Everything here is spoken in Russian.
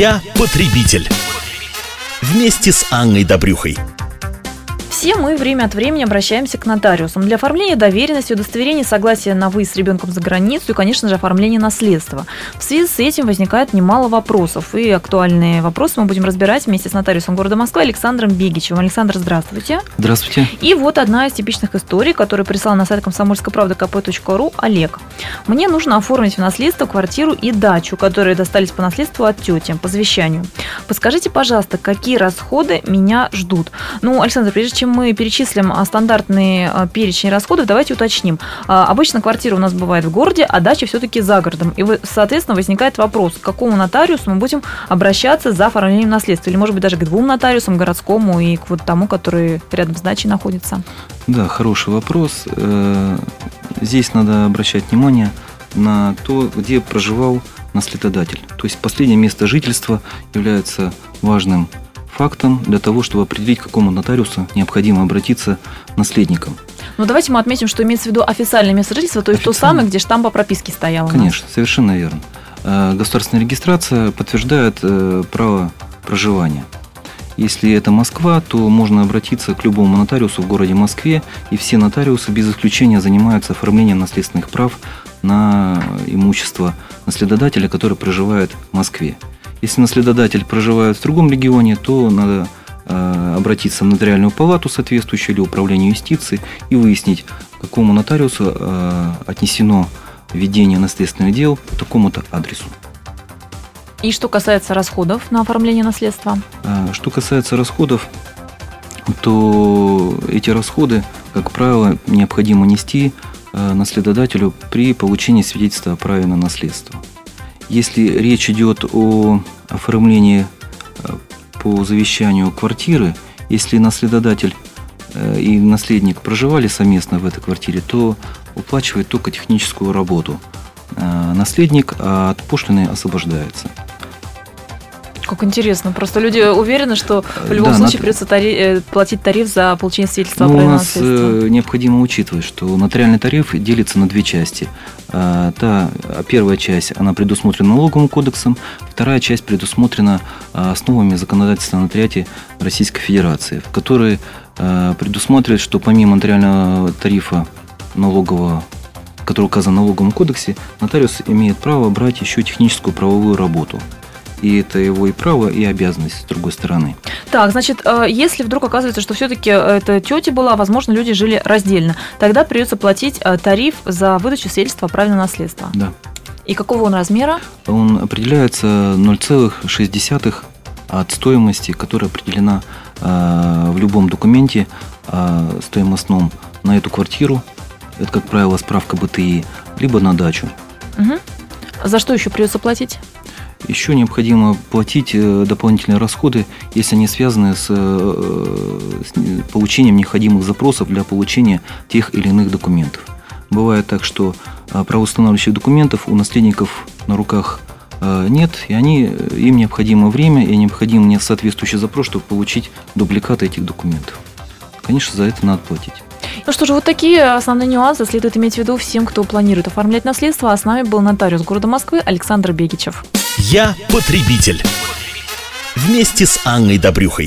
Я потребитель. Вместе с Анной Добрюхой. Все мы время от времени обращаемся к нотариусам для оформления доверенности, удостоверения согласия на выезд с ребенком за границу и, конечно же, оформления наследства. В связи с этим возникает немало вопросов, и актуальные вопросы мы будем разбирать вместе с нотариусом города Москвы Александром Бегичевым. Александр, здравствуйте. Здравствуйте. И вот одна из типичных историй, которую прислал на сайт комсомольской правды kp.ru Олег. Мне нужно оформить в наследство квартиру и дачу, которые достались по наследству от тети, по завещанию. Подскажите, пожалуйста, какие расходы меня ждут? Ну, Александр, прежде чем мы перечислим а, стандартные а, перечень расходов, давайте уточним. А, обычно квартира у нас бывает в городе, а дача все-таки за городом. И, соответственно, возникает вопрос, к какому нотариусу мы будем обращаться за оформлением наследства? Или, может быть, даже к двум нотариусам, городскому и к вот тому, который рядом с дачей находится? Да, хороший вопрос. Э, здесь надо обращать внимание на то, где проживал наследодатель. То есть последнее место жительства является важным фактом для того, чтобы определить, к какому нотариусу необходимо обратиться наследникам. Ну, давайте мы отметим, что имеется в виду официальное место жительства, то есть то самое, где штамп по прописке стоял. Конечно, совершенно верно. Э, государственная регистрация подтверждает э, право проживания. Если это Москва, то можно обратиться к любому нотариусу в городе Москве, и все нотариусы без исключения занимаются оформлением наследственных прав на имущество наследодателя, который проживает в Москве. Если наследодатель проживает в другом регионе, то надо э, обратиться в нотариальную палату соответствующую или управление юстиции и выяснить, какому нотариусу э, отнесено ведение наследственных дел по такому-то адресу. И что касается расходов на оформление наследства? Э, что касается расходов, то эти расходы, как правило, необходимо нести наследодателю при получении свидетельства о праве на наследство. Если речь идет о оформлении э, по завещанию квартиры, если наследодатель э, и наследник проживали совместно в этой квартире, то уплачивает только техническую работу. Э, наследник от пошлины освобождается. Как интересно. Просто люди уверены, что в любом да, случае на... придется тари... Э, платить тариф за получение свидетельства ну, о У нас э, необходимо учитывать, что нотариальный тариф делится на две части. А, та первая часть, она предусмотрена налоговым кодексом, вторая часть предусмотрена а, основами законодательства о нотариате Российской Федерации, в которой а, предусматривает, что помимо нотариального тарифа налогового который указан в налоговом кодексе, нотариус имеет право брать еще техническую правовую работу и это его и право, и обязанность с другой стороны. Так, значит, э, если вдруг оказывается, что все-таки это тетя была, возможно, люди жили раздельно, тогда придется платить э, тариф за выдачу свидетельства о праве на наследство. Да. И какого он размера? Он определяется 0,6 от стоимости, которая определена э, в любом документе стоимостном на эту квартиру. Это, как правило, справка БТИ, либо на дачу. Угу. За что еще придется платить? Еще необходимо платить э, дополнительные расходы, если они связаны с, э, с получением необходимых запросов для получения тех или иных документов. Бывает так, что э, правоустанавливающих документов у наследников на руках нет, и они, им необходимо время и необходим соответствующий запрос, чтобы получить дубликаты этих документов. Конечно, за это надо платить. Ну что же, вот такие основные нюансы следует иметь в виду всем, кто планирует оформлять наследство. А с нами был нотариус города Москвы Александр Бегичев. Я потребитель. Вместе с Анной Добрюхой.